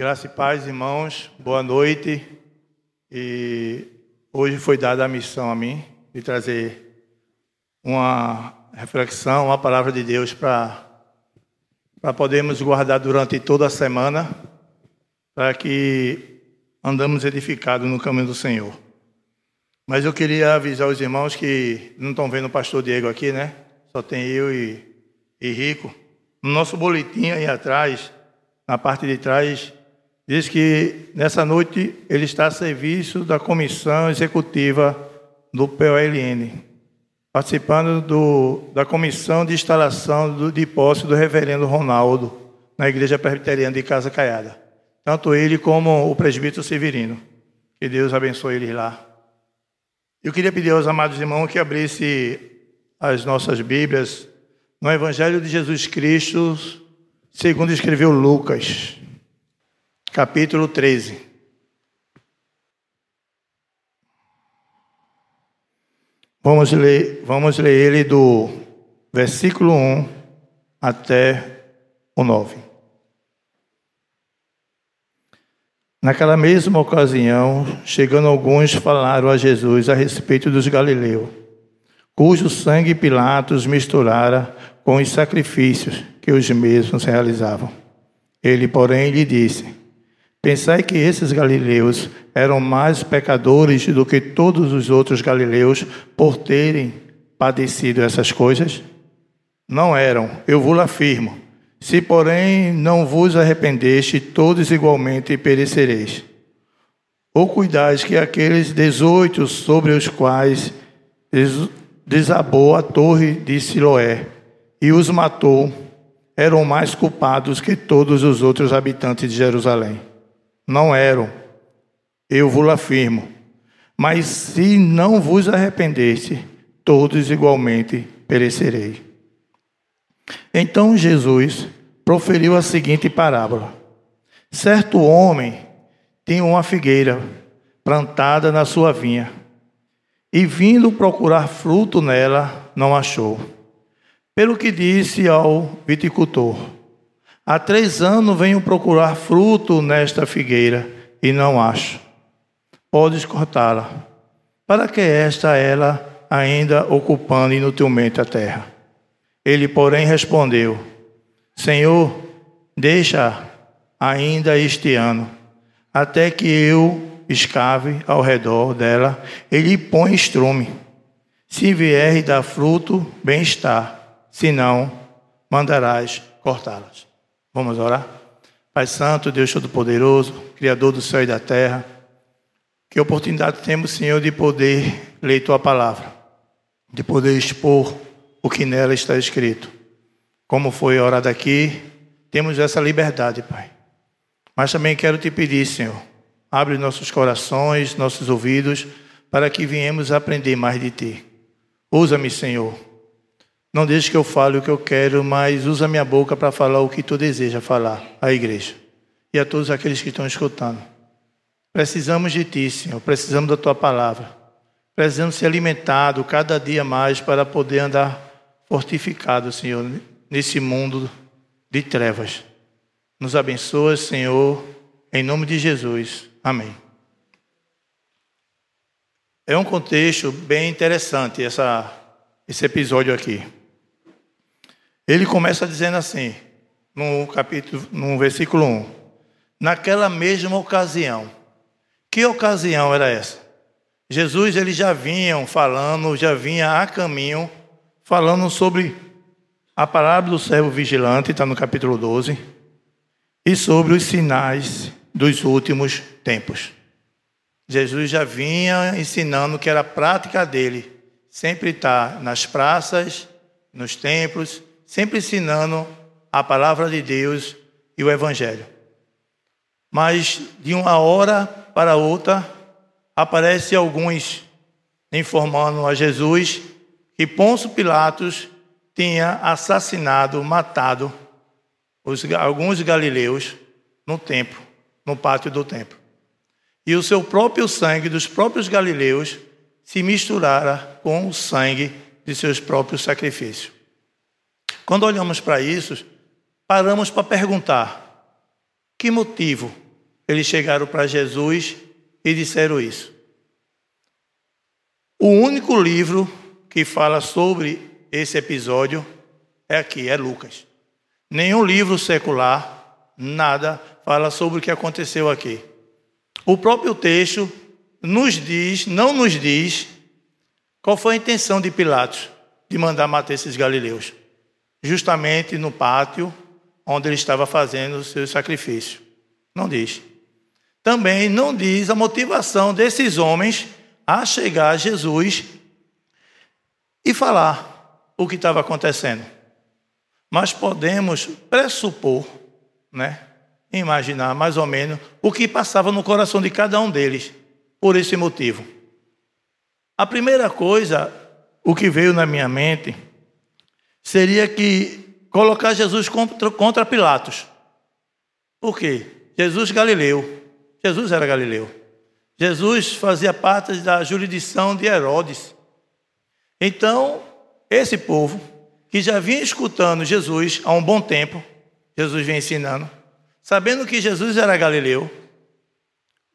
Graça e paz, irmãos. Boa noite. E hoje foi dada a missão a mim de trazer uma reflexão, uma palavra de Deus para para podermos guardar durante toda a semana, para que andamos edificados no caminho do Senhor. Mas eu queria avisar os irmãos que não estão vendo o pastor Diego aqui, né? Só tem eu e, e Rico. No nosso boletim aí atrás, na parte de trás, diz que nessa noite ele está a serviço da comissão executiva do POLN, participando do, da comissão de instalação do, de posse do reverendo Ronaldo na igreja presbiteriana de Casa Caiada. Tanto ele como o presbítero Severino. Que Deus abençoe eles lá. Eu queria pedir aos amados irmãos que abrissem as nossas Bíblias no Evangelho de Jesus Cristo, segundo escreveu Lucas capítulo 13. Vamos ler, vamos ler ele do versículo 1 até o 9. Naquela mesma ocasião, chegando alguns, falaram a Jesus a respeito dos galileus, cujo sangue Pilatos misturara com os sacrifícios que os mesmos realizavam. Ele, porém, lhe disse: Pensai que esses galileus eram mais pecadores do que todos os outros galileus por terem padecido essas coisas? Não eram, eu vos afirmo. Se, porém, não vos arrependeste, todos igualmente perecereis. Ou cuidais que aqueles dezoito sobre os quais desabou a torre de Siloé e os matou, eram mais culpados que todos os outros habitantes de Jerusalém não eram, eu vos afirmo. Mas se não vos arrependeste, todos igualmente perecerei. Então Jesus proferiu a seguinte parábola: Certo homem tinha uma figueira plantada na sua vinha, e vindo procurar fruto nela, não achou. Pelo que disse ao viticultor: Há três anos venho procurar fruto nesta figueira e não acho. Podes cortá-la, para que esta ela ainda ocupando inutilmente a terra. Ele, porém, respondeu: Senhor, deixa ainda este ano, até que eu escave ao redor dela e lhe põe estrume. Se vier e dar fruto, bem está, se não, mandarás cortá-las. Vamos orar? Pai Santo, Deus Todo-Poderoso, Criador do céu e da terra, que oportunidade temos, Senhor, de poder ler Tua palavra, de poder expor o que nela está escrito. Como foi orado aqui, temos essa liberdade, Pai. Mas também quero te pedir, Senhor, abre nossos corações, nossos ouvidos, para que venhamos aprender mais de Ti. Usa-me, Senhor não deixe que eu fale o que eu quero, mas usa minha boca para falar o que tu deseja falar à igreja e a todos aqueles que estão escutando. Precisamos de ti, Senhor, precisamos da tua palavra. Precisamos ser alimentados cada dia mais para poder andar fortificado, Senhor, nesse mundo de trevas. Nos abençoa, Senhor, em nome de Jesus. Amém. É um contexto bem interessante essa, esse episódio aqui. Ele começa dizendo assim, no capítulo, no versículo 1. Naquela mesma ocasião. Que ocasião era essa? Jesus ele já vinha falando, já vinha a caminho falando sobre a parábola do servo vigilante, está no capítulo 12, e sobre os sinais dos últimos tempos. Jesus já vinha ensinando que era prática dele, sempre estar nas praças, nos templos, sempre ensinando a palavra de Deus e o Evangelho. Mas de uma hora para outra, aparece alguns informando a Jesus que Pôncio Pilatos tinha assassinado, matado os, alguns galileus no templo, no pátio do templo. E o seu próprio sangue dos próprios galileus se misturara com o sangue de seus próprios sacrifícios. Quando olhamos para isso, paramos para perguntar: que motivo eles chegaram para Jesus e disseram isso? O único livro que fala sobre esse episódio é aqui, é Lucas. Nenhum livro secular, nada, fala sobre o que aconteceu aqui. O próprio texto nos diz, não nos diz, qual foi a intenção de Pilatos de mandar matar esses galileus. Justamente no pátio onde ele estava fazendo o seu sacrifício. Não diz. Também não diz a motivação desses homens a chegar a Jesus e falar o que estava acontecendo. Mas podemos pressupor, né, imaginar mais ou menos o que passava no coração de cada um deles por esse motivo. A primeira coisa, o que veio na minha mente, seria que colocar Jesus contra, contra Pilatos. Por quê? Jesus Galileu. Jesus era Galileu. Jesus fazia parte da jurisdição de Herodes. Então, esse povo, que já vinha escutando Jesus há um bom tempo, Jesus vinha ensinando, sabendo que Jesus era galileu,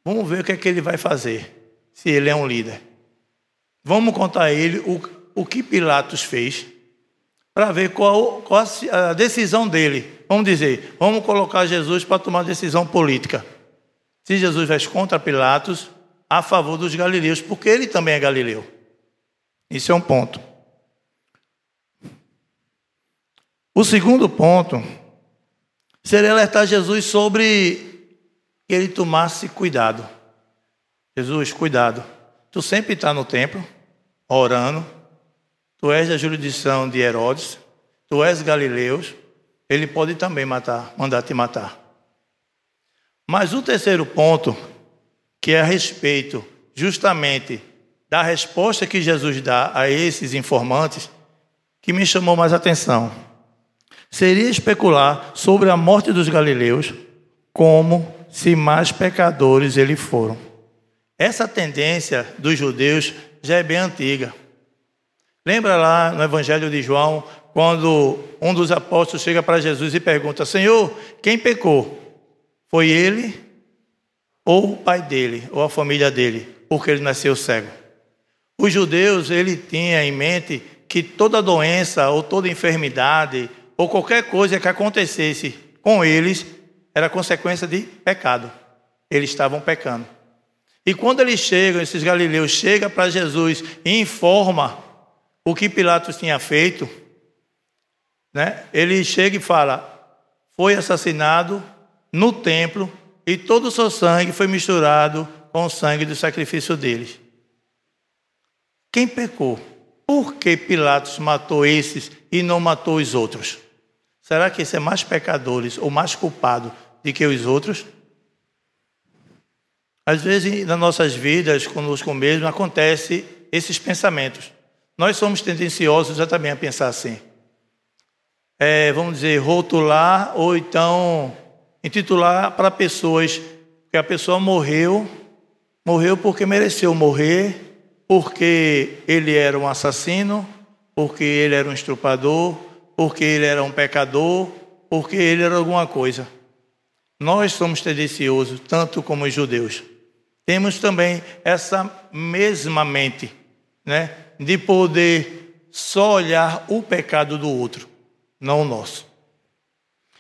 vamos ver o que é que ele vai fazer, se ele é um líder. Vamos contar a ele o, o que Pilatos fez, para ver qual, qual a decisão dele. Vamos dizer, vamos colocar Jesus para tomar decisão política. Se Jesus vai contra Pilatos, a favor dos galileus, porque ele também é galileu. Isso é um ponto. O segundo ponto seria alertar Jesus sobre que ele tomasse cuidado. Jesus, cuidado. Tu sempre está no templo, orando. Tu és da jurisdição de Herodes. Tu és galileus. Ele pode também matar, mandar te matar. Mas o terceiro ponto que é a respeito justamente da resposta que Jesus dá a esses informantes, que me chamou mais atenção. Seria especular sobre a morte dos galileus como se mais pecadores eles foram. Essa tendência dos judeus já é bem antiga. Lembra lá no Evangelho de João, quando um dos apóstolos chega para Jesus e pergunta: Senhor, quem pecou? Foi ele ou o pai dele, ou a família dele, porque ele nasceu cego. Os judeus, ele tinha em mente que toda doença ou toda enfermidade ou qualquer coisa que acontecesse com eles era consequência de pecado. Eles estavam pecando. E quando eles chegam, esses galileus chegam para Jesus e informa o que Pilatos tinha feito, né? Ele chega e fala: "Foi assassinado no templo e todo o seu sangue foi misturado com o sangue do sacrifício deles. Quem pecou? Por que Pilatos matou esses e não matou os outros? Será que esse é mais pecadores ou mais culpado do que os outros? Às vezes, nas nossas vidas, conosco mesmo, acontece esses pensamentos. Nós somos tendenciosos a também a pensar assim. É, vamos dizer, rotular ou então intitular para pessoas que a pessoa morreu, morreu porque mereceu morrer, porque ele era um assassino, porque ele era um estrupador, porque ele era um pecador, porque ele era alguma coisa. Nós somos tendenciosos, tanto como os judeus. Temos também essa mesma mente, né, de poder só olhar o pecado do outro, não o nosso.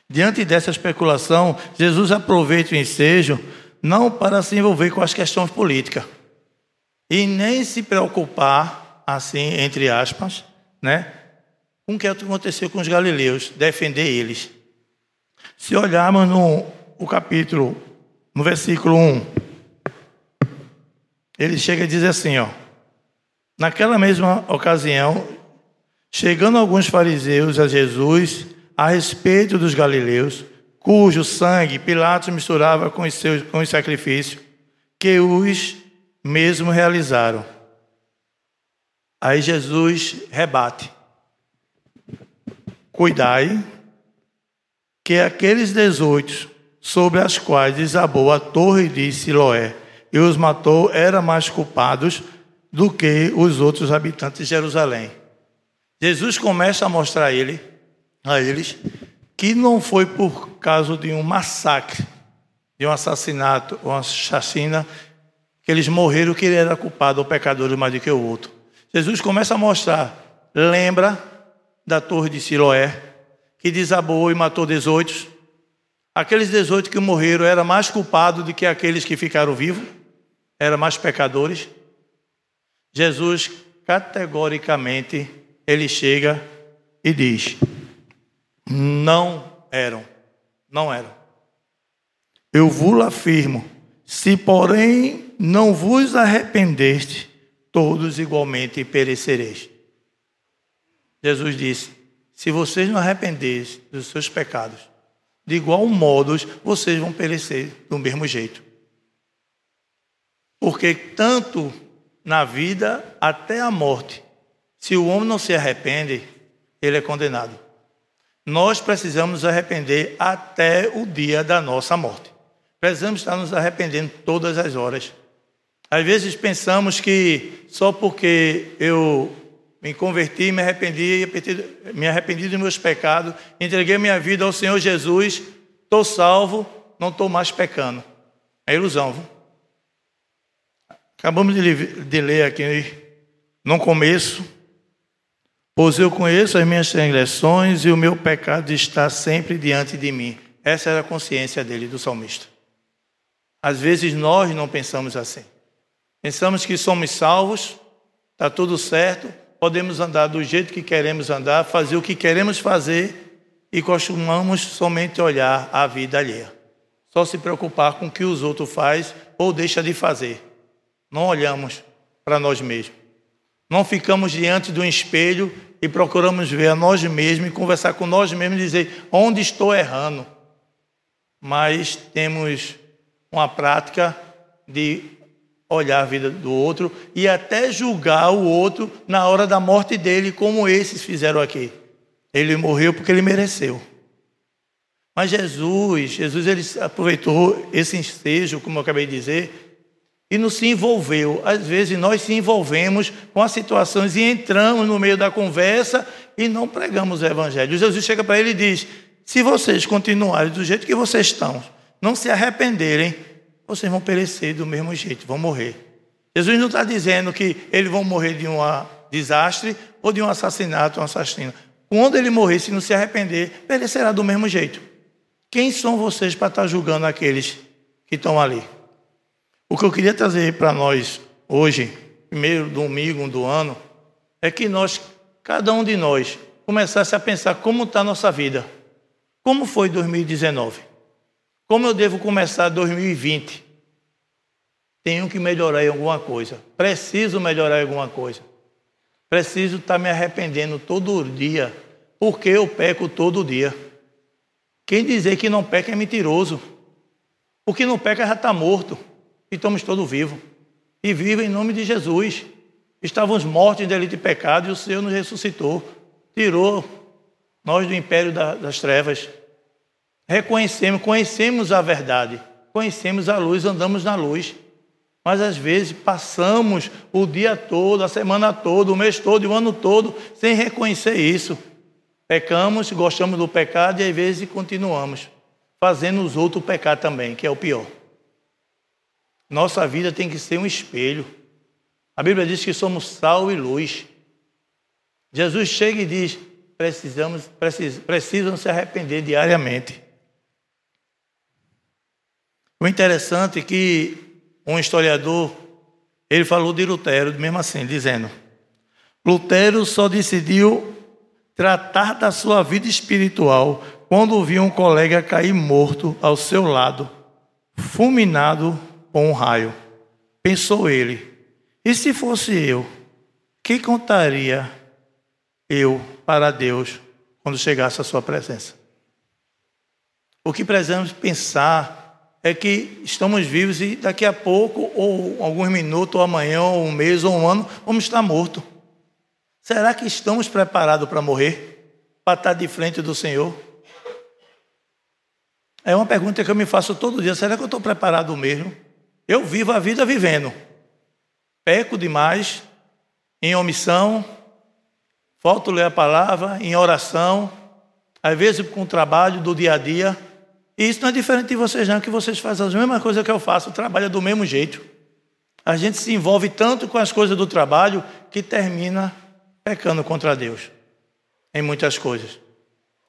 Diante dessa especulação, Jesus aproveita o ensejo não para se envolver com as questões políticas e nem se preocupar, assim, entre aspas, né, com o que aconteceu com os galileus, defender eles. Se olharmos no o capítulo, no versículo 1, ele chega a dizer assim, ó, naquela mesma ocasião, chegando alguns fariseus a Jesus a respeito dos galileus, cujo sangue Pilatos misturava com os, seus, com os sacrifícios que os mesmo realizaram. Aí Jesus rebate: Cuidai que aqueles dezoito sobre as quais desabou a torre de Siloé e os matou eram mais culpados do que os outros habitantes de Jerusalém. Jesus começa a mostrar a, ele, a eles que não foi por causa de um massacre, de um assassinato, uma chacina, que eles morreram que ele era culpado ou pecador mais do que o outro. Jesus começa a mostrar, lembra da torre de Siloé, que desabou e matou 18. Aqueles 18 que morreram eram mais culpados do que aqueles que ficaram vivos, eram mais pecadores. Jesus, categoricamente, ele chega e diz: não eram, não eram. Eu vos afirmo, se porém não vos arrependeste, todos igualmente perecereis. Jesus disse: se vocês não arrependerem dos seus pecados, de igual modo vocês vão perecer do mesmo jeito. Porque tanto na vida até a morte, se o homem não se arrepende, ele é condenado. Nós precisamos nos arrepender até o dia da nossa morte. Precisamos estar nos arrependendo todas as horas. Às vezes pensamos que só porque eu me converti, me arrependi, me arrependi dos meus pecados, entreguei minha vida ao Senhor Jesus, estou salvo, não estou mais pecando. É ilusão. Viu? Acabamos de ler aqui no começo, pois eu conheço as minhas transgressões e o meu pecado está sempre diante de mim. Essa era a consciência dele, do salmista. Às vezes nós não pensamos assim. Pensamos que somos salvos, está tudo certo, podemos andar do jeito que queremos andar, fazer o que queremos fazer e costumamos somente olhar a vida alheia. Só se preocupar com o que os outros fazem ou deixa de fazer. Não olhamos para nós mesmos. Não ficamos diante de um espelho e procuramos ver a nós mesmos e conversar com nós mesmos e dizer onde estou errando. Mas temos uma prática de olhar a vida do outro e até julgar o outro na hora da morte dele, como esses fizeram aqui. Ele morreu porque ele mereceu. Mas Jesus, Jesus ele aproveitou esse ensejo, como eu acabei de dizer, e não se envolveu. Às vezes nós se envolvemos com as situações e entramos no meio da conversa e não pregamos o evangelho. Jesus chega para ele e diz: "Se vocês continuarem do jeito que vocês estão, não se arrependerem, vocês vão perecer do mesmo jeito, vão morrer. Jesus não está dizendo que eles vão morrer de um desastre ou de um assassinato, um assassino. Quando ele morrer, se não se arrepender, perecerá do mesmo jeito. Quem são vocês para estar julgando aqueles que estão ali? O que eu queria trazer para nós hoje, primeiro domingo do ano, é que nós, cada um de nós, começasse a pensar como está a nossa vida. Como foi 2019? Como eu devo começar 2020? Tenho que melhorar em alguma coisa. Preciso melhorar em alguma coisa. Preciso estar tá me arrependendo todo dia, porque eu peco todo dia. Quem dizer que não peca é mentiroso. O que não peca já está morto. E estamos todos vivos. E vivo em nome de Jesus. Estávamos mortos em delito e pecado e o Senhor nos ressuscitou. Tirou nós do império das trevas. Reconhecemos, conhecemos a verdade, conhecemos a luz, andamos na luz. Mas às vezes passamos o dia todo, a semana toda, o mês todo, o ano todo, sem reconhecer isso. Pecamos, gostamos do pecado e às vezes continuamos fazendo os outros pecar também, que é o pior. Nossa vida tem que ser um espelho. A Bíblia diz que somos sal e luz. Jesus chega e diz: precisamos, precis, precisam se arrepender diariamente. O interessante é que um historiador, ele falou de Lutero, mesmo assim, dizendo: Lutero só decidiu tratar da sua vida espiritual quando viu um colega cair morto ao seu lado, fulminado com um raio. Pensou ele: e se fosse eu, que contaria eu para Deus quando chegasse a sua presença? O que precisamos pensar é que estamos vivos e daqui a pouco, ou alguns minutos, ou amanhã, ou um mês, ou um ano, vamos estar mortos. Será que estamos preparados para morrer? Para estar de frente do Senhor? É uma pergunta que eu me faço todo dia. Será que eu estou preparado mesmo? Eu vivo a vida vivendo. Peco demais, em omissão, falto ler a palavra, em oração, às vezes com o trabalho do dia a dia. E isso não é diferente de vocês, não, que vocês fazem a mesma coisa que eu faço, trabalha do mesmo jeito. A gente se envolve tanto com as coisas do trabalho que termina pecando contra Deus em muitas coisas.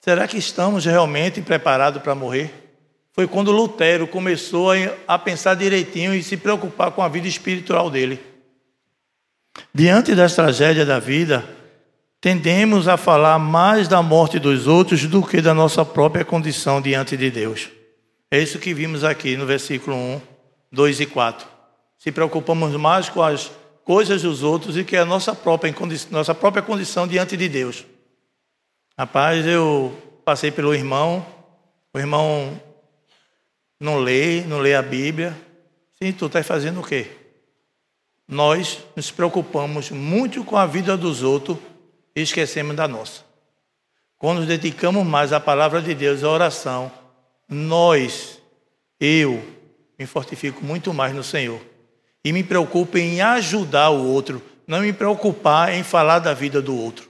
Será que estamos realmente preparados para morrer? Foi quando Lutero começou a pensar direitinho e se preocupar com a vida espiritual dele. Diante das tragédias da vida, tendemos a falar mais da morte dos outros do que da nossa própria condição diante de Deus. É isso que vimos aqui no versículo 1, 2 e 4. Se preocupamos mais com as coisas dos outros e que a nossa própria, nossa própria condição diante de Deus. Rapaz, eu passei pelo irmão, o irmão não lê, não lê a Bíblia. Sim, tu estás fazendo o quê? Nós nos preocupamos muito com a vida dos outros e esquecemos da nossa. Quando nos dedicamos mais à palavra de Deus, à oração, nós, eu, me fortifico muito mais no Senhor. E me preocupo em ajudar o outro, não me preocupar em falar da vida do outro.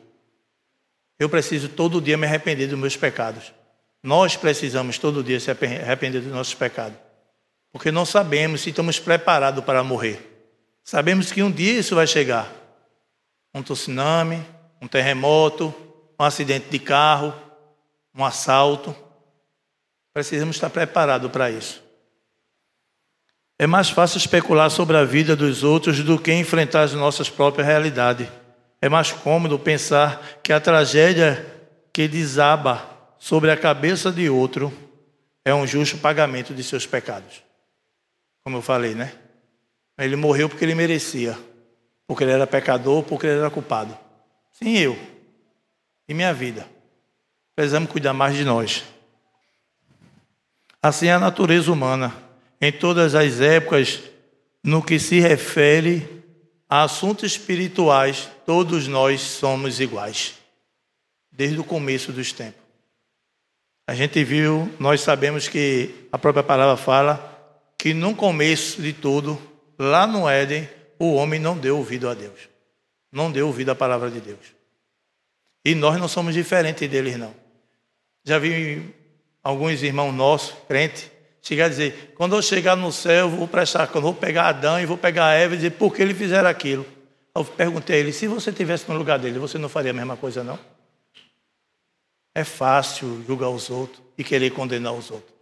Eu preciso todo dia me arrepender dos meus pecados. Nós precisamos todo dia se arrepender dos nossos pecados. Porque não sabemos se estamos preparados para morrer. Sabemos que um dia isso vai chegar. Um tsunami, um terremoto, um acidente de carro, um assalto. Precisamos estar preparados para isso. É mais fácil especular sobre a vida dos outros do que enfrentar as nossas próprias realidades. É mais cômodo pensar que a tragédia que desaba sobre a cabeça de outro é um justo pagamento de seus pecados. Como eu falei, né? Ele morreu porque ele merecia, porque ele era pecador, porque ele era culpado. Sim, eu. E minha vida. Precisamos cuidar mais de nós. Assim é a natureza humana, em todas as épocas, no que se refere a assuntos espirituais, todos nós somos iguais, desde o começo dos tempos. A gente viu, nós sabemos que a própria palavra fala que no começo de tudo lá no Éden, o homem não deu ouvido a Deus. Não deu ouvido à palavra de Deus. E nós não somos diferentes deles, não. Já vi alguns irmãos nossos, crentes, chegar a dizer: quando eu chegar no céu, eu vou prestar eu vou pegar Adão e vou pegar Eva e dizer por que ele fizeram aquilo. Eu perguntei a ele: se você estivesse no lugar dele, você não faria a mesma coisa, não? É fácil julgar os outros e querer condenar os outros.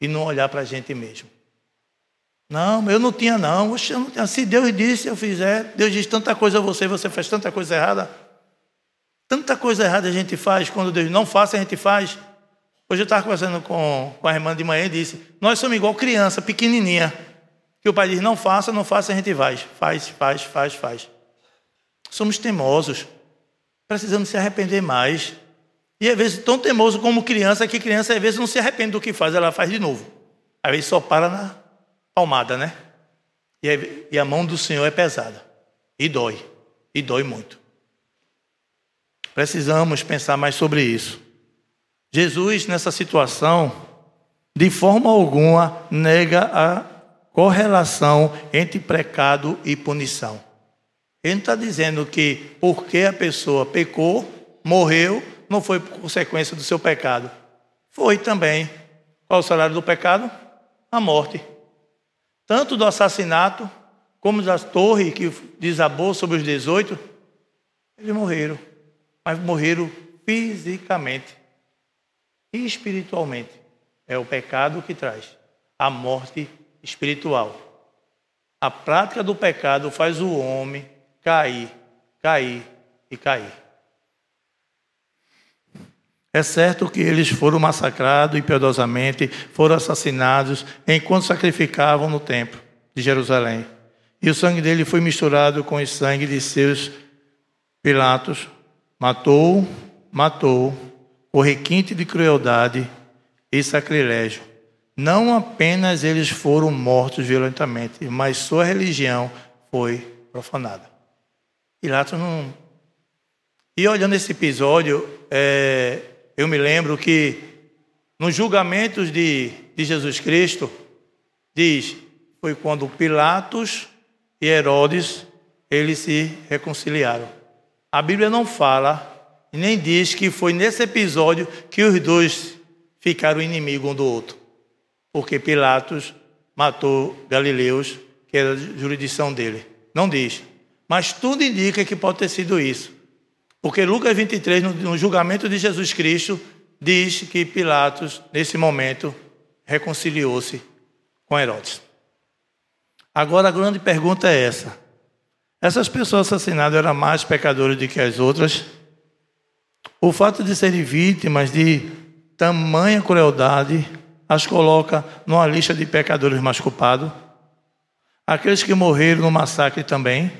E não olhar para a gente mesmo. Não, eu não tinha não. Oxe, eu não tinha. Se Deus disse, eu fizer. Deus diz tanta coisa a você, você faz tanta coisa errada. Tanta coisa errada a gente faz, quando Deus não faça, a gente faz. Hoje eu estava conversando com, com a irmã de manhã e disse: Nós somos igual criança, pequenininha. Que o pai diz: Não faça, não faça, a gente faz. Faz, faz, faz, faz. Somos teimosos. Precisamos se arrepender mais. E às vezes, tão teimoso como criança, que criança às vezes não se arrepende do que faz, ela faz de novo. Às vezes só para na, palmada, né? E a mão do Senhor é pesada. E dói. E dói muito. Precisamos pensar mais sobre isso. Jesus, nessa situação, de forma alguma, nega a correlação entre pecado e punição. Ele não está dizendo que porque a pessoa pecou, morreu, não foi por consequência do seu pecado. Foi também. Qual o salário do pecado? A morte tanto do assassinato como da torre que desabou sobre os 18, eles morreram, mas morreram fisicamente e espiritualmente. É o pecado que traz a morte espiritual. A prática do pecado faz o homem cair, cair e cair. É certo que eles foram massacrados impiedosamente, foram assassinados enquanto sacrificavam no templo de Jerusalém. E o sangue dele foi misturado com o sangue de seus Pilatos. Matou, matou, o requinte de crueldade e sacrilégio. não apenas eles foram mortos violentamente, mas sua religião foi profanada. Pilatos não. E olhando esse episódio, é, eu me lembro que nos julgamentos de, de Jesus Cristo, diz, foi quando Pilatos e Herodes eles se reconciliaram. A Bíblia não fala nem diz que foi nesse episódio que os dois ficaram inimigos um do outro, porque Pilatos matou Galileus, que era a jurisdição dele. Não diz. Mas tudo indica que pode ter sido isso. Porque Lucas 23, no, julgamento de Jesus Cristo, diz que Pilatos, nesse momento, reconciliou-se com Herodes. Agora a grande pergunta é essa: essas pessoas assassinadas eram mais pecadoras do que as outras? O fato de serem vítimas de tamanha crueldade as coloca numa lista de pecadores mais culpados? Aqueles que morreram no massacre também?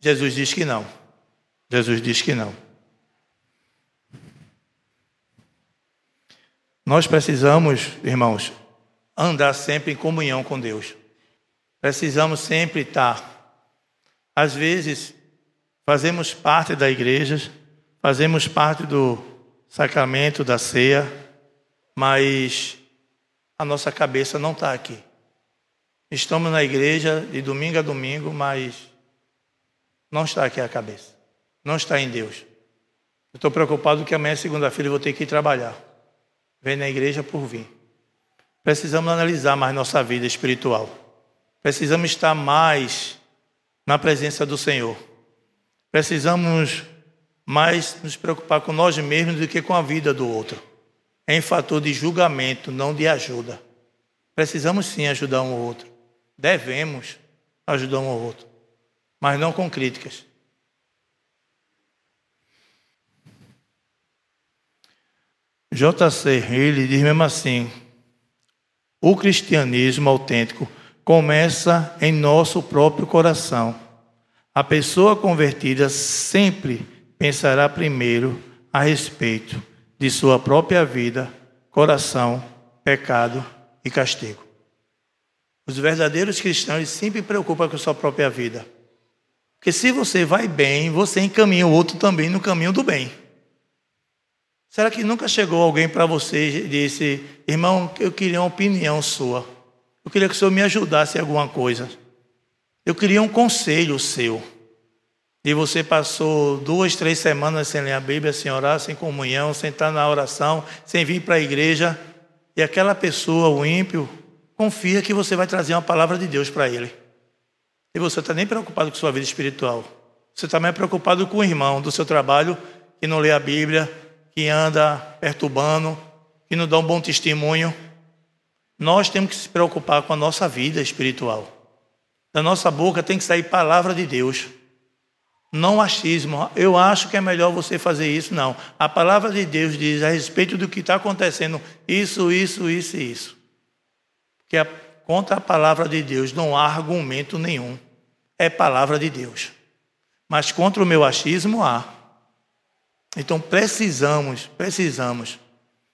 Jesus diz que não. Jesus diz que não. Nós precisamos, irmãos, andar sempre em comunhão com Deus. Precisamos sempre estar. Às vezes, fazemos parte da igreja, fazemos parte do sacramento da ceia, mas a nossa cabeça não está aqui. Estamos na igreja de domingo a domingo, mas não está aqui a cabeça. Não está em Deus. Eu estou preocupado que amanhã, segunda-feira, eu vou ter que ir trabalhar. Vem na igreja por vir. Precisamos analisar mais nossa vida espiritual. Precisamos estar mais na presença do Senhor. Precisamos mais nos preocupar com nós mesmos do que com a vida do outro. É em fator de julgamento, não de ajuda. Precisamos sim ajudar um ao outro. Devemos ajudar um ao outro, mas não com críticas. J.C. ele diz mesmo assim: o cristianismo autêntico começa em nosso próprio coração. A pessoa convertida sempre pensará primeiro a respeito de sua própria vida, coração, pecado e castigo. Os verdadeiros cristãos sempre preocupam com sua própria vida. Porque se você vai bem, você encaminha o outro também no caminho do bem. Será que nunca chegou alguém para você e disse, irmão, eu queria uma opinião sua. Eu queria que o senhor me ajudasse em alguma coisa. Eu queria um conselho seu. E você passou duas, três semanas sem ler a Bíblia, sem orar, sem comunhão, sem estar na oração, sem vir para a igreja. E aquela pessoa, o ímpio, confia que você vai trazer uma palavra de Deus para ele. E você está nem preocupado com sua vida espiritual. Você está mais preocupado com o irmão do seu trabalho que não lê a Bíblia, que anda perturbando, que não dá um bom testemunho. Nós temos que se preocupar com a nossa vida espiritual. Da nossa boca tem que sair palavra de Deus. Não achismo. Eu acho que é melhor você fazer isso. Não. A palavra de Deus diz a respeito do que está acontecendo: isso, isso, isso e isso. Que a, contra a palavra de Deus não há argumento nenhum. É palavra de Deus. Mas contra o meu achismo há. Então precisamos, precisamos.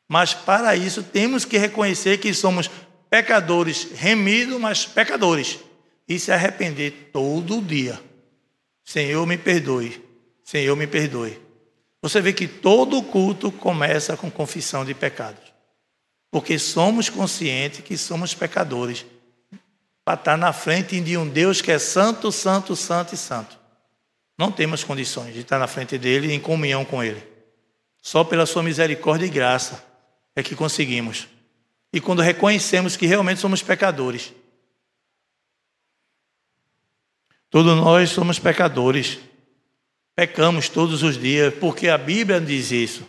Mas para isso temos que reconhecer que somos pecadores, remidos, mas pecadores. E se arrepender todo dia. Senhor, me perdoe. Senhor, me perdoe. Você vê que todo culto começa com confissão de pecados. Porque somos conscientes que somos pecadores. Para estar na frente de um Deus que é santo, santo, santo e santo. Não temos condições de estar na frente dele em comunhão com ele. Só pela sua misericórdia e graça é que conseguimos. E quando reconhecemos que realmente somos pecadores. Todos nós somos pecadores. Pecamos todos os dias, porque a Bíblia diz isso.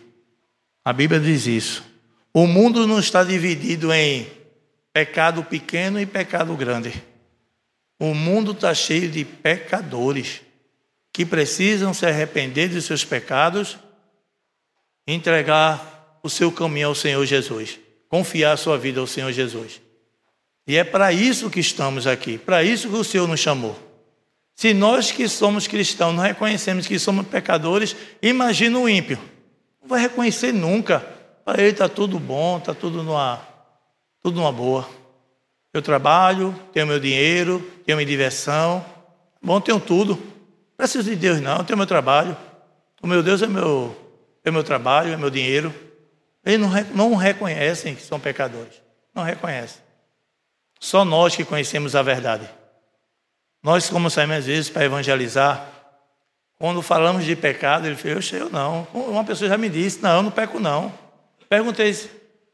A Bíblia diz isso. O mundo não está dividido em pecado pequeno e pecado grande. O mundo está cheio de pecadores que precisam se arrepender de seus pecados, entregar o seu caminho ao Senhor Jesus, confiar a sua vida ao Senhor Jesus. E é para isso que estamos aqui, para isso que o Senhor nos chamou. Se nós que somos cristãos não reconhecemos que somos pecadores, imagina o ímpio. Não vai reconhecer nunca. Ele está tudo bom, está tudo numa, tudo numa boa. Eu trabalho, tenho meu dinheiro, tenho minha diversão. Bom, tenho tudo. Não preciso de Deus, não. Eu tenho meu trabalho. O meu Deus é meu, é meu trabalho, é meu dinheiro. Eles não, não reconhecem que são pecadores. Não reconhecem. Só nós que conhecemos a verdade. Nós, como saímos às vezes para evangelizar, quando falamos de pecado, ele fez, eu não. Uma pessoa já me disse, não, eu não peco não. Perguntei,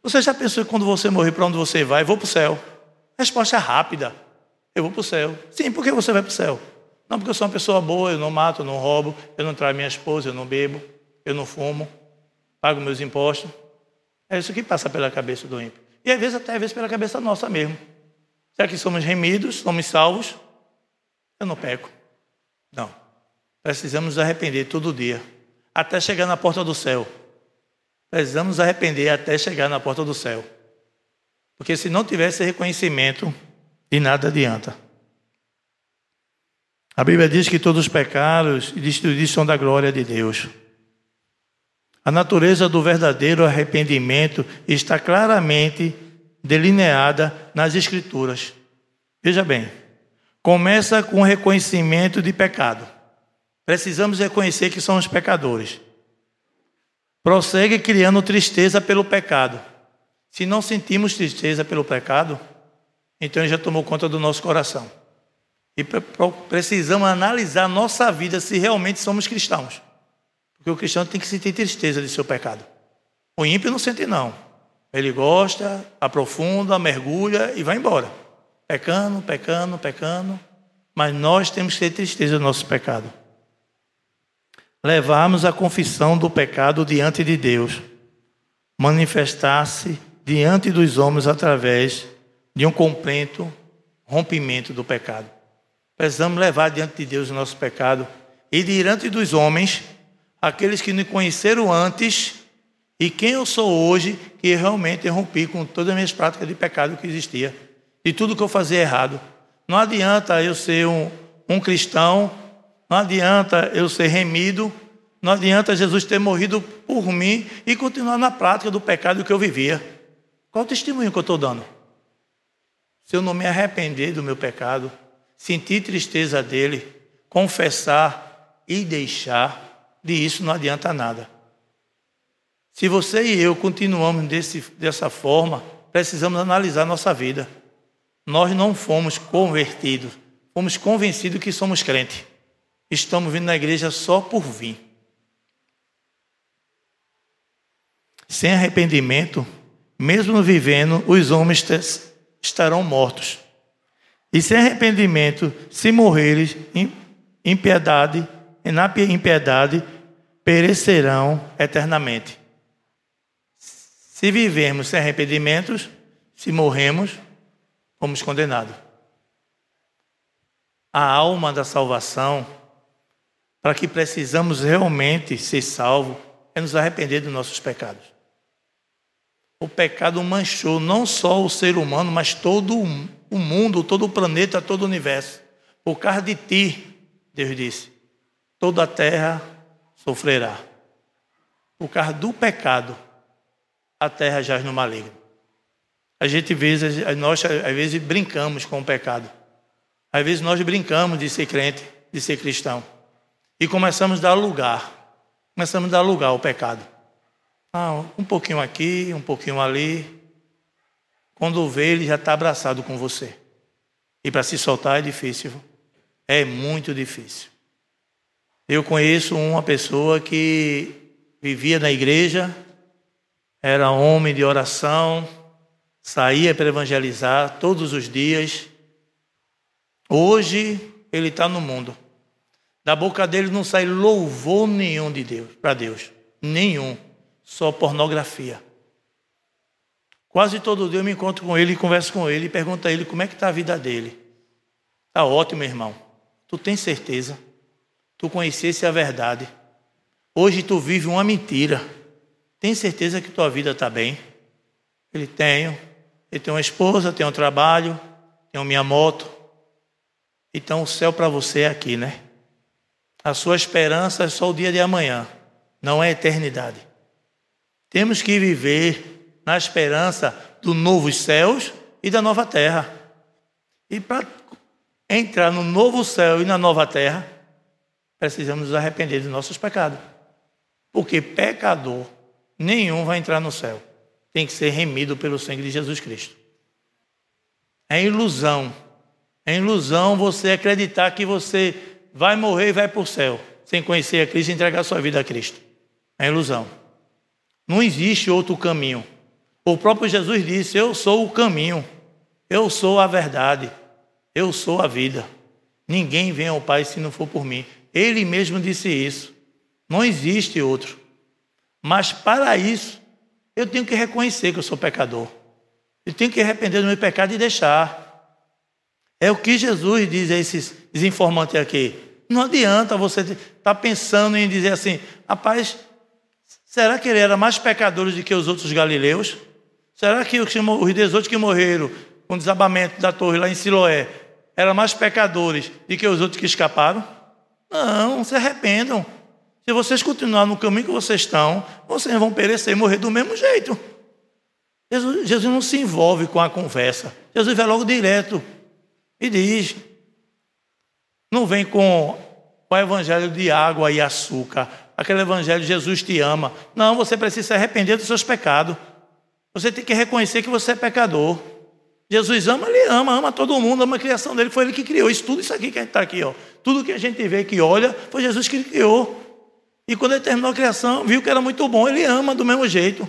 você já pensou que quando você morrer, para onde você vai? Vou para o céu. Resposta rápida, eu vou para o céu. Sim, por que você vai para o céu? Não, porque eu sou uma pessoa boa, eu não mato, eu não roubo, eu não traio minha esposa, eu não bebo, eu não fumo, pago meus impostos. É isso que passa pela cabeça do ímpio. E às vezes até às vezes pela cabeça nossa mesmo. Será que somos remidos, somos salvos? Eu não peco. Não. Precisamos nos arrepender todo dia, até chegar na porta do céu. Precisamos arrepender até chegar na porta do céu. Porque se não tivesse reconhecimento, de nada adianta. A Bíblia diz que todos os pecados e destruídos são da glória de Deus. A natureza do verdadeiro arrependimento está claramente delineada nas Escrituras. Veja bem, começa com o reconhecimento de pecado. Precisamos reconhecer que somos pecadores. Prossegue criando tristeza pelo pecado. Se não sentimos tristeza pelo pecado, então ele já tomou conta do nosso coração. E precisamos analisar nossa vida se realmente somos cristãos. Porque o cristão tem que sentir tristeza de seu pecado. O ímpio não sente, não. Ele gosta, aprofunda, mergulha e vai embora. Pecando, pecando, pecando. Mas nós temos que ter tristeza do nosso pecado. Levarmos a confissão do pecado diante de Deus. Manifestar-se diante dos homens através de um completo rompimento do pecado. Precisamos levar diante de Deus o nosso pecado e diante dos homens, aqueles que nos conheceram antes e quem eu sou hoje, que realmente rompi com todas as minhas práticas de pecado que existia, de tudo que eu fazia errado. Não adianta eu ser um, um cristão, não adianta eu ser remido, não adianta Jesus ter morrido por mim e continuar na prática do pecado que eu vivia. Qual o testemunho que eu estou dando? Se eu não me arrepender do meu pecado, sentir tristeza dele, confessar e deixar, de isso não adianta nada. Se você e eu continuamos desse, dessa forma, precisamos analisar nossa vida. Nós não fomos convertidos, fomos convencidos que somos crentes. Estamos vindo na igreja só por vir. Sem arrependimento, mesmo vivendo, os homens estarão mortos. E sem arrependimento, se morreres em impiedade, na impiedade, perecerão eternamente. Se vivemos sem arrependimentos, se morremos, fomos condenados. A alma da salvação, para que precisamos realmente ser salvos, é nos arrepender dos nossos pecados. O pecado manchou não só o ser humano, mas todo o mundo, todo o planeta, todo o universo. Por causa de ti, Deus disse, toda a terra sofrerá. Por causa do pecado, a terra jaz no maligno. A gente vezes, nós às vezes brincamos com o pecado. Às vezes nós brincamos de ser crente, de ser cristão. E começamos a dar lugar. Começamos a dar lugar ao pecado. Ah, um pouquinho aqui, um pouquinho ali. Quando vê, ele já está abraçado com você. E para se soltar é difícil. É muito difícil. Eu conheço uma pessoa que vivia na igreja, era homem de oração, saía para evangelizar todos os dias. Hoje ele está no mundo. Da boca dele não sai louvor nenhum de Deus, para Deus. Nenhum. Só pornografia. Quase todo dia eu me encontro com ele converso com ele pergunto a ele como é que está a vida dele. Está ótimo, irmão. Tu tem certeza? Tu conhecesse a verdade. Hoje tu vive uma mentira. Tem certeza que tua vida está bem? Ele tenho. Ele tem uma esposa, tem um trabalho, tem minha moto. Então o céu para você é aqui, né? A sua esperança é só o dia de amanhã, não é a eternidade. Temos que viver na esperança dos novos céus e da nova terra. E para entrar no novo céu e na nova terra, precisamos nos arrepender dos nossos pecados. Porque pecador nenhum vai entrar no céu. Tem que ser remido pelo sangue de Jesus Cristo. É ilusão. É ilusão você acreditar que você vai morrer e vai para o céu, sem conhecer a Cristo e entregar sua vida a Cristo. É ilusão. Não existe outro caminho. O próprio Jesus disse: Eu sou o caminho, eu sou a verdade, eu sou a vida. Ninguém vem ao Pai se não for por mim. Ele mesmo disse isso. Não existe outro. Mas para isso, eu tenho que reconhecer que eu sou pecador. Eu tenho que arrepender do meu pecado e deixar. É o que Jesus diz a esses informantes aqui. Não adianta você estar tá pensando em dizer assim, rapaz, será que ele era mais pecador do que os outros galileus? Será que os 18 que morreram com o desabamento da torre lá em Siloé eram mais pecadores do que os outros que escaparam? Não, se arrependam. Se vocês continuarem no caminho que vocês estão, vocês vão perecer e morrer do mesmo jeito. Jesus, Jesus não se envolve com a conversa. Jesus vai logo direto e diz: não vem com o evangelho de água e açúcar, aquele evangelho de Jesus te ama. Não, você precisa se arrepender dos seus pecados. Você tem que reconhecer que você é pecador. Jesus ama, ele ama, ama todo mundo, ama a criação dele, foi ele que criou. Isso tudo isso aqui que a gente está aqui, ó. Tudo que a gente vê que olha, foi Jesus que criou. E quando ele terminou a criação, viu que era muito bom, ele ama do mesmo jeito.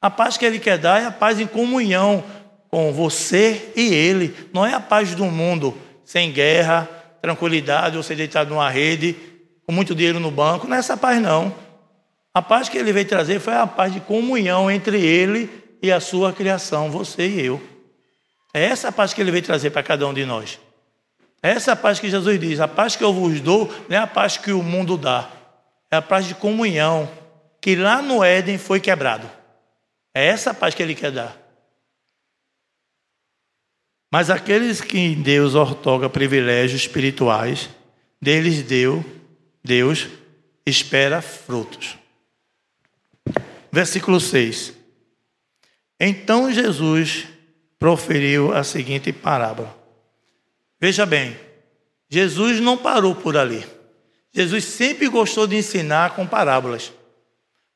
A paz que ele quer dar é a paz em comunhão com você e ele. Não é a paz do mundo, sem guerra, tranquilidade, você deitado numa rede, com muito dinheiro no banco. Não é essa paz, não. A paz que ele veio trazer foi a paz de comunhão entre ele e a sua criação, você e eu. É essa paz que ele veio trazer para cada um de nós. É essa paz que Jesus diz: a paz que eu vos dou não é a paz que o mundo dá, é a paz de comunhão, que lá no Éden foi quebrado. É essa paz que ele quer dar. Mas aqueles que em Deus ortoga privilégios espirituais, deles deu, Deus espera frutos. Versículo 6. Então Jesus proferiu a seguinte parábola. Veja bem, Jesus não parou por ali. Jesus sempre gostou de ensinar com parábolas,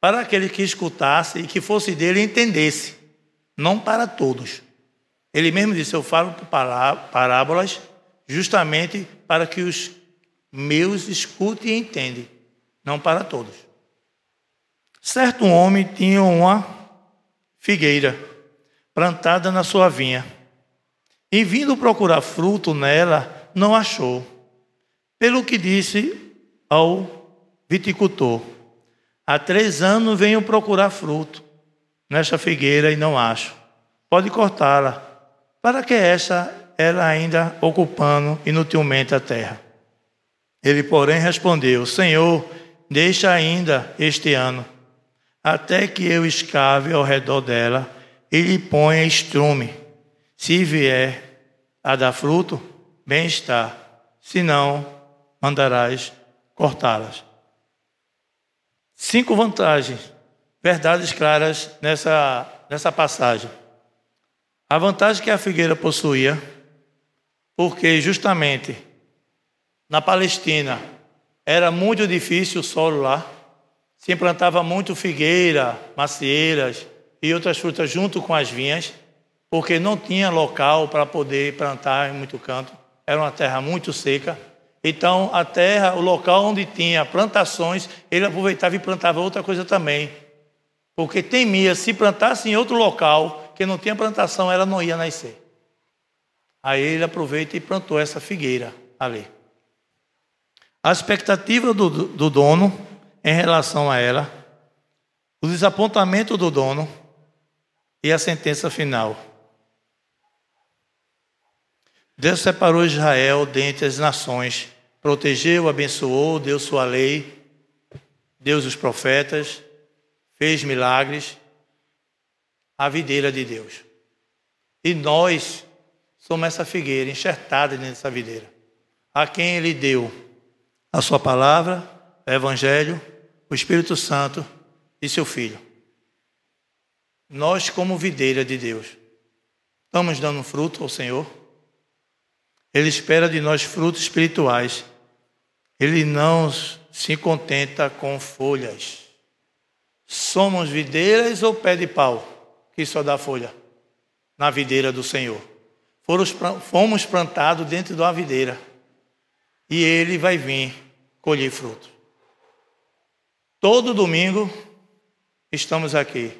para aquele que escutasse e que fosse dele entendesse, não para todos. Ele mesmo disse: Eu falo parábolas justamente para que os meus escutem e entendem, não para todos. Certo homem tinha uma figueira plantada na sua vinha. E vindo procurar fruto nela, não achou. Pelo que disse ao viticultor: Há três anos venho procurar fruto nesta figueira e não acho. Pode cortá-la para que esta ela ainda ocupando inutilmente a terra. Ele, porém, respondeu: Senhor, deixa ainda este ano, até que eu escave ao redor dela e lhe ponha estrume. Se vier a dar fruto, bem está, se não, mandarás cortá-las. Cinco vantagens, verdades claras nessa, nessa passagem. A vantagem que a figueira possuía, porque justamente na Palestina era muito difícil o solo lá, se implantava muito figueira, macieiras e outras frutas junto com as vinhas, porque não tinha local para poder plantar em muito canto, era uma terra muito seca. Então, a terra, o local onde tinha plantações, ele aproveitava e plantava outra coisa também, porque temia se plantasse em outro local que não tinha plantação, ela não ia nascer. Aí ele aproveita e plantou essa figueira ali. A expectativa do, do dono em relação a ela, o desapontamento do dono e a sentença final. Deus separou Israel dentre as nações, protegeu, abençoou, deu sua lei, deu os profetas, fez milagres, a videira de Deus. E nós somos essa figueira enxertada nessa videira, a quem Ele deu a Sua palavra, o Evangelho, o Espírito Santo e seu Filho. nós, como videira de Deus, estamos dando fruto ao Senhor? Ele espera de nós frutos espirituais. Ele não se contenta com folhas. Somos videiras ou pé de pau que só dá folha? Na videira do Senhor. Fomos plantados dentro de uma videira. E ele vai vir colher fruto. Todo domingo estamos aqui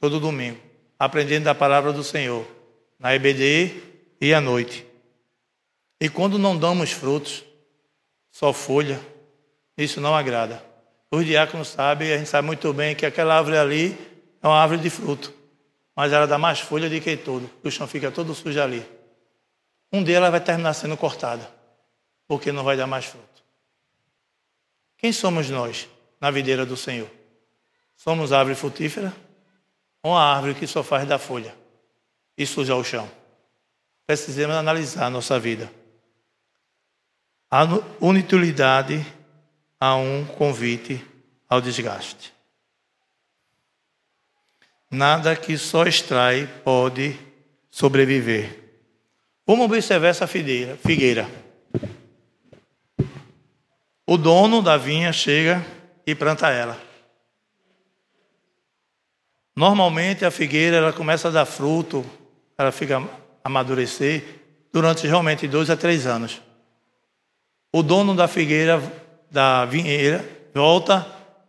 todo domingo, aprendendo da palavra do Senhor, na EBD e à noite. E quando não damos frutos, só folha, isso não agrada. Os diáconos sabem, a gente sabe muito bem que aquela árvore ali é uma árvore de fruto, mas ela dá mais folha do que todo, o chão fica todo sujo ali. Um dia ela vai terminar sendo cortada, porque não vai dar mais fruto. Quem somos nós na videira do Senhor? Somos árvore frutífera? uma árvore que só faz da folha e sujar o chão. Precisamos analisar a nossa vida. A inutilidade a um convite ao desgaste. Nada que só extrai pode sobreviver. Vamos observar essa figueira. O dono da vinha chega e planta ela. Normalmente a figueira ela começa a dar fruto, ela fica a amadurecer durante realmente dois a três anos. O dono da figueira, da vinheira, volta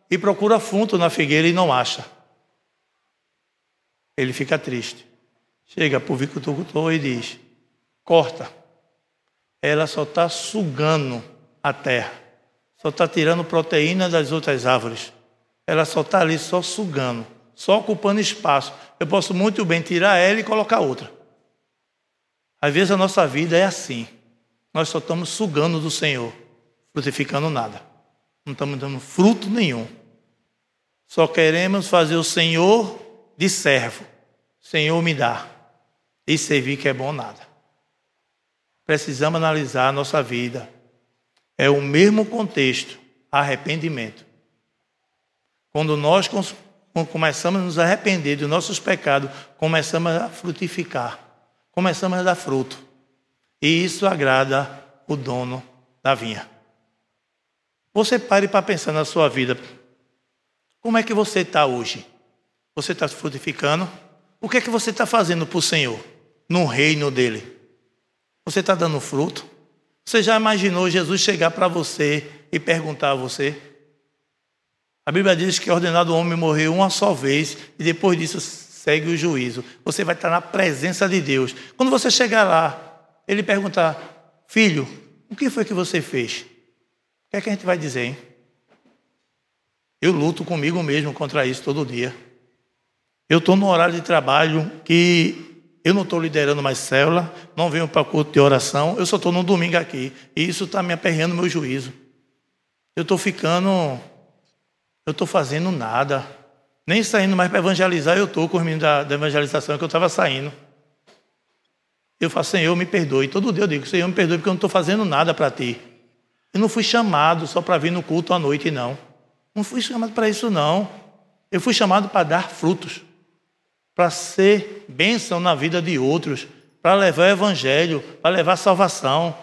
e procura fundo na figueira e não acha. Ele fica triste. Chega para o vicultor e diz: corta. Ela só está sugando a terra, só está tirando proteína das outras árvores. Ela só está ali só sugando só ocupando espaço. Eu posso muito bem tirar ela e colocar outra. Às vezes a nossa vida é assim. Nós só estamos sugando do Senhor, frutificando nada. Não estamos dando fruto nenhum. Só queremos fazer o Senhor de servo. Senhor me dá. E servir que é bom nada. Precisamos analisar a nossa vida. É o mesmo contexto, arrependimento. Quando nós começamos a nos arrepender dos nossos pecados, começamos a frutificar, começamos a dar fruto. E isso agrada o dono da vinha. Você pare para pensar na sua vida. Como é que você está hoje? Você está frutificando? O que é que você está fazendo para o Senhor, no reino dele? Você está dando fruto? Você já imaginou Jesus chegar para você e perguntar a você: a Bíblia diz que ordenado o homem morrer uma só vez e depois disso segue o juízo. Você vai estar na presença de Deus. Quando você chegar lá, ele perguntar: Filho, o que foi que você fez? O que é que a gente vai dizer, hein? Eu luto comigo mesmo contra isso todo dia. Eu estou no horário de trabalho que eu não estou liderando mais célula, não venho para culto de oração, eu só estou no domingo aqui. E isso está me aperreando meu juízo. Eu estou ficando eu estou fazendo nada. Nem saindo mais para evangelizar, eu estou com os meninos da, da evangelização que eu estava saindo. Eu falo, Senhor, me perdoe. Todo dia eu digo, Senhor, me perdoe porque eu não estou fazendo nada para ti. Eu não fui chamado só para vir no culto à noite, não. Não fui chamado para isso, não. Eu fui chamado para dar frutos, para ser bênção na vida de outros, para levar o evangelho, para levar salvação.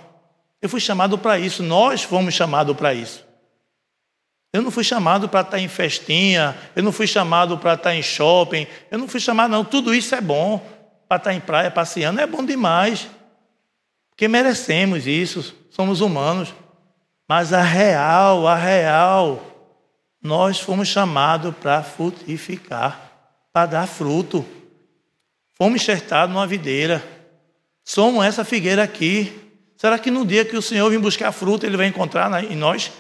Eu fui chamado para isso, nós fomos chamados para isso. Eu não fui chamado para estar em festinha, eu não fui chamado para estar em shopping, eu não fui chamado, não. Tudo isso é bom. Para estar em praia passeando é bom demais. Porque merecemos isso, somos humanos. Mas a real, a real, nós fomos chamados para frutificar, para dar fruto. Fomos enxertados numa videira. Somos essa figueira aqui. Será que no dia que o Senhor vir buscar fruta, Ele vai encontrar em nós?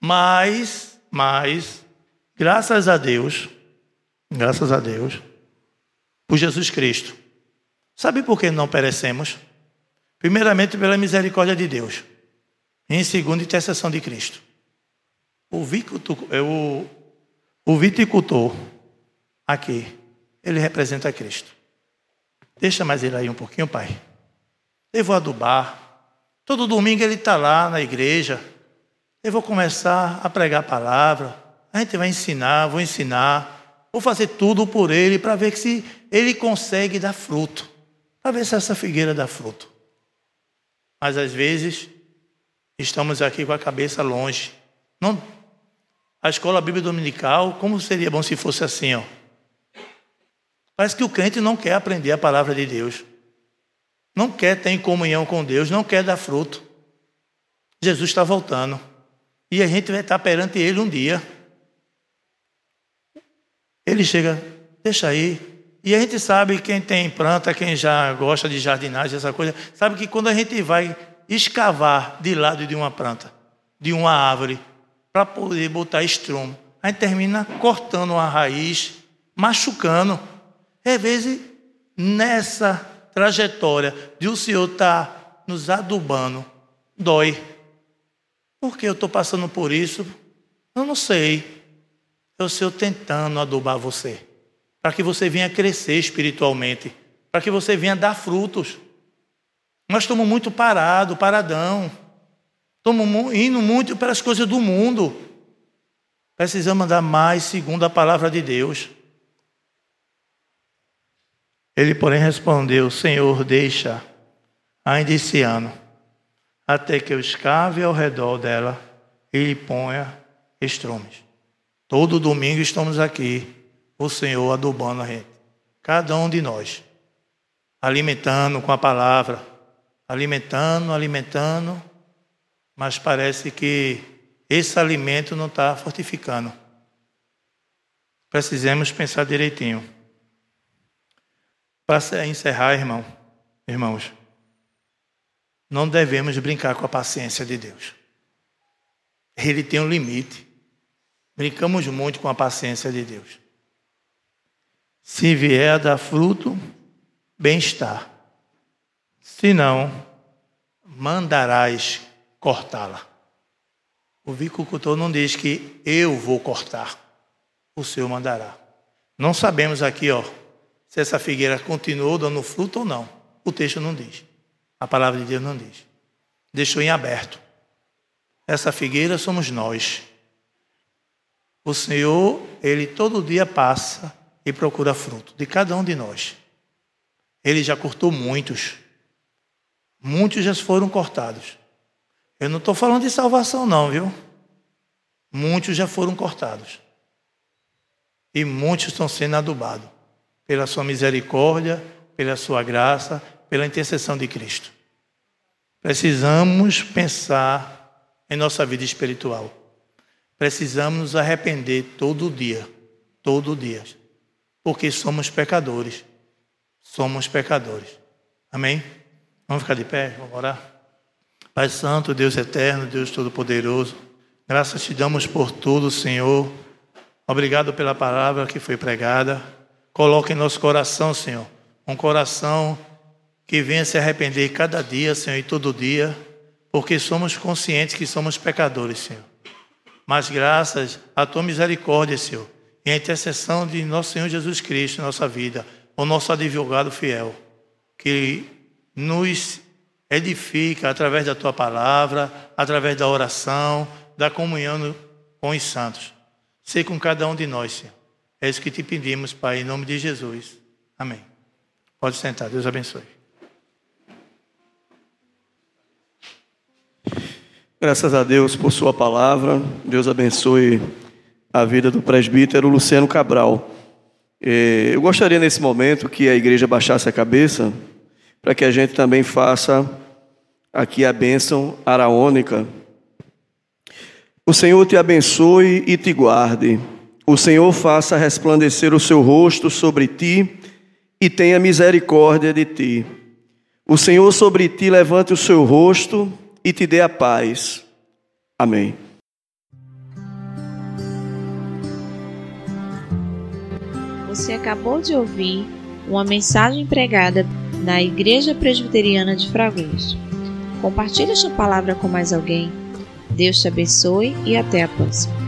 Mas, mas, graças a Deus, graças a Deus, por Jesus Cristo. Sabe por que não perecemos? Primeiramente, pela misericórdia de Deus. Em segundo, intercessão de Cristo. O viticultor, aqui, ele representa Cristo. Deixa mais ele aí um pouquinho, pai. Eu vou adubar. Todo domingo ele está lá na igreja eu vou começar a pregar a palavra, a gente vai ensinar, vou ensinar. Vou fazer tudo por ele para ver se ele consegue dar fruto. Para ver se essa figueira dá fruto. Mas às vezes estamos aqui com a cabeça longe. Não, a escola bíblica dominical, como seria bom se fosse assim, ó. Parece que o crente não quer aprender a palavra de Deus. Não quer ter comunhão com Deus, não quer dar fruto. Jesus está voltando. E a gente vai estar perante Ele um dia. Ele chega, deixa aí. E a gente sabe, quem tem planta, quem já gosta de jardinagem, essa coisa, sabe que quando a gente vai escavar de lado de uma planta, de uma árvore, para poder botar estrumo, a gente termina cortando uma raiz, machucando. Às vezes, nessa trajetória de o Senhor estar tá nos adubando, dói. Por que eu estou passando por isso? Eu não sei. É o Senhor tentando adubar você, para que você venha crescer espiritualmente, para que você venha dar frutos. Nós estamos muito parados, paradão. Estamos indo muito pelas coisas do mundo. Precisamos andar mais segundo a palavra de Deus. Ele, porém, respondeu: Senhor, deixa ainda esse ano, até que eu escave ao redor dela e lhe ponha estrumes. Todo domingo estamos aqui, o Senhor adubando a gente. Cada um de nós. Alimentando com a palavra. Alimentando, alimentando. Mas parece que esse alimento não está fortificando. Precisamos pensar direitinho. Para encerrar, irmão, irmãos, não devemos brincar com a paciência de Deus. Ele tem um limite. Brincamos muito com a paciência de Deus. Se vier a dar fruto, bem-estar. Se não, mandarás cortá-la. O vicultor não diz que eu vou cortar, o Senhor mandará. Não sabemos aqui, ó, se essa figueira continuou dando fruto ou não. O texto não diz. A palavra de Deus não diz. Deixou em aberto. Essa figueira somos nós. O Senhor, Ele todo dia passa e procura fruto de cada um de nós. Ele já cortou muitos. Muitos já foram cortados. Eu não estou falando de salvação, não, viu? Muitos já foram cortados. E muitos estão sendo adubados pela sua misericórdia, pela sua graça, pela intercessão de Cristo. Precisamos pensar em nossa vida espiritual. Precisamos nos arrepender todo dia, todo dia, porque somos pecadores. Somos pecadores. Amém? Vamos ficar de pé, vamos orar. Pai Santo, Deus eterno, Deus Todo-Poderoso, graças te damos por tudo, Senhor. Obrigado pela palavra que foi pregada. Coloque em nosso coração, Senhor, um coração que venha se arrepender cada dia, Senhor, e todo dia, porque somos conscientes que somos pecadores, Senhor mas graças à tua misericórdia, Senhor, e à intercessão de nosso Senhor Jesus Cristo nossa vida, o nosso advogado fiel, que nos edifica através da tua palavra, através da oração, da comunhão com os santos. Sei com cada um de nós, Senhor. É isso que te pedimos, Pai, em nome de Jesus. Amém. Pode sentar, Deus abençoe. Graças a Deus por Sua palavra. Deus abençoe a vida do presbítero Luciano Cabral. É, eu gostaria nesse momento que a igreja baixasse a cabeça para que a gente também faça aqui a bênção araônica. O Senhor te abençoe e te guarde. O Senhor faça resplandecer o seu rosto sobre ti e tenha misericórdia de ti. O Senhor sobre ti levante o seu rosto e te dê a paz. Amém. Você acabou de ouvir uma mensagem pregada na Igreja Presbiteriana de Fragoso. Compartilhe esta palavra com mais alguém. Deus te abençoe e até a próxima.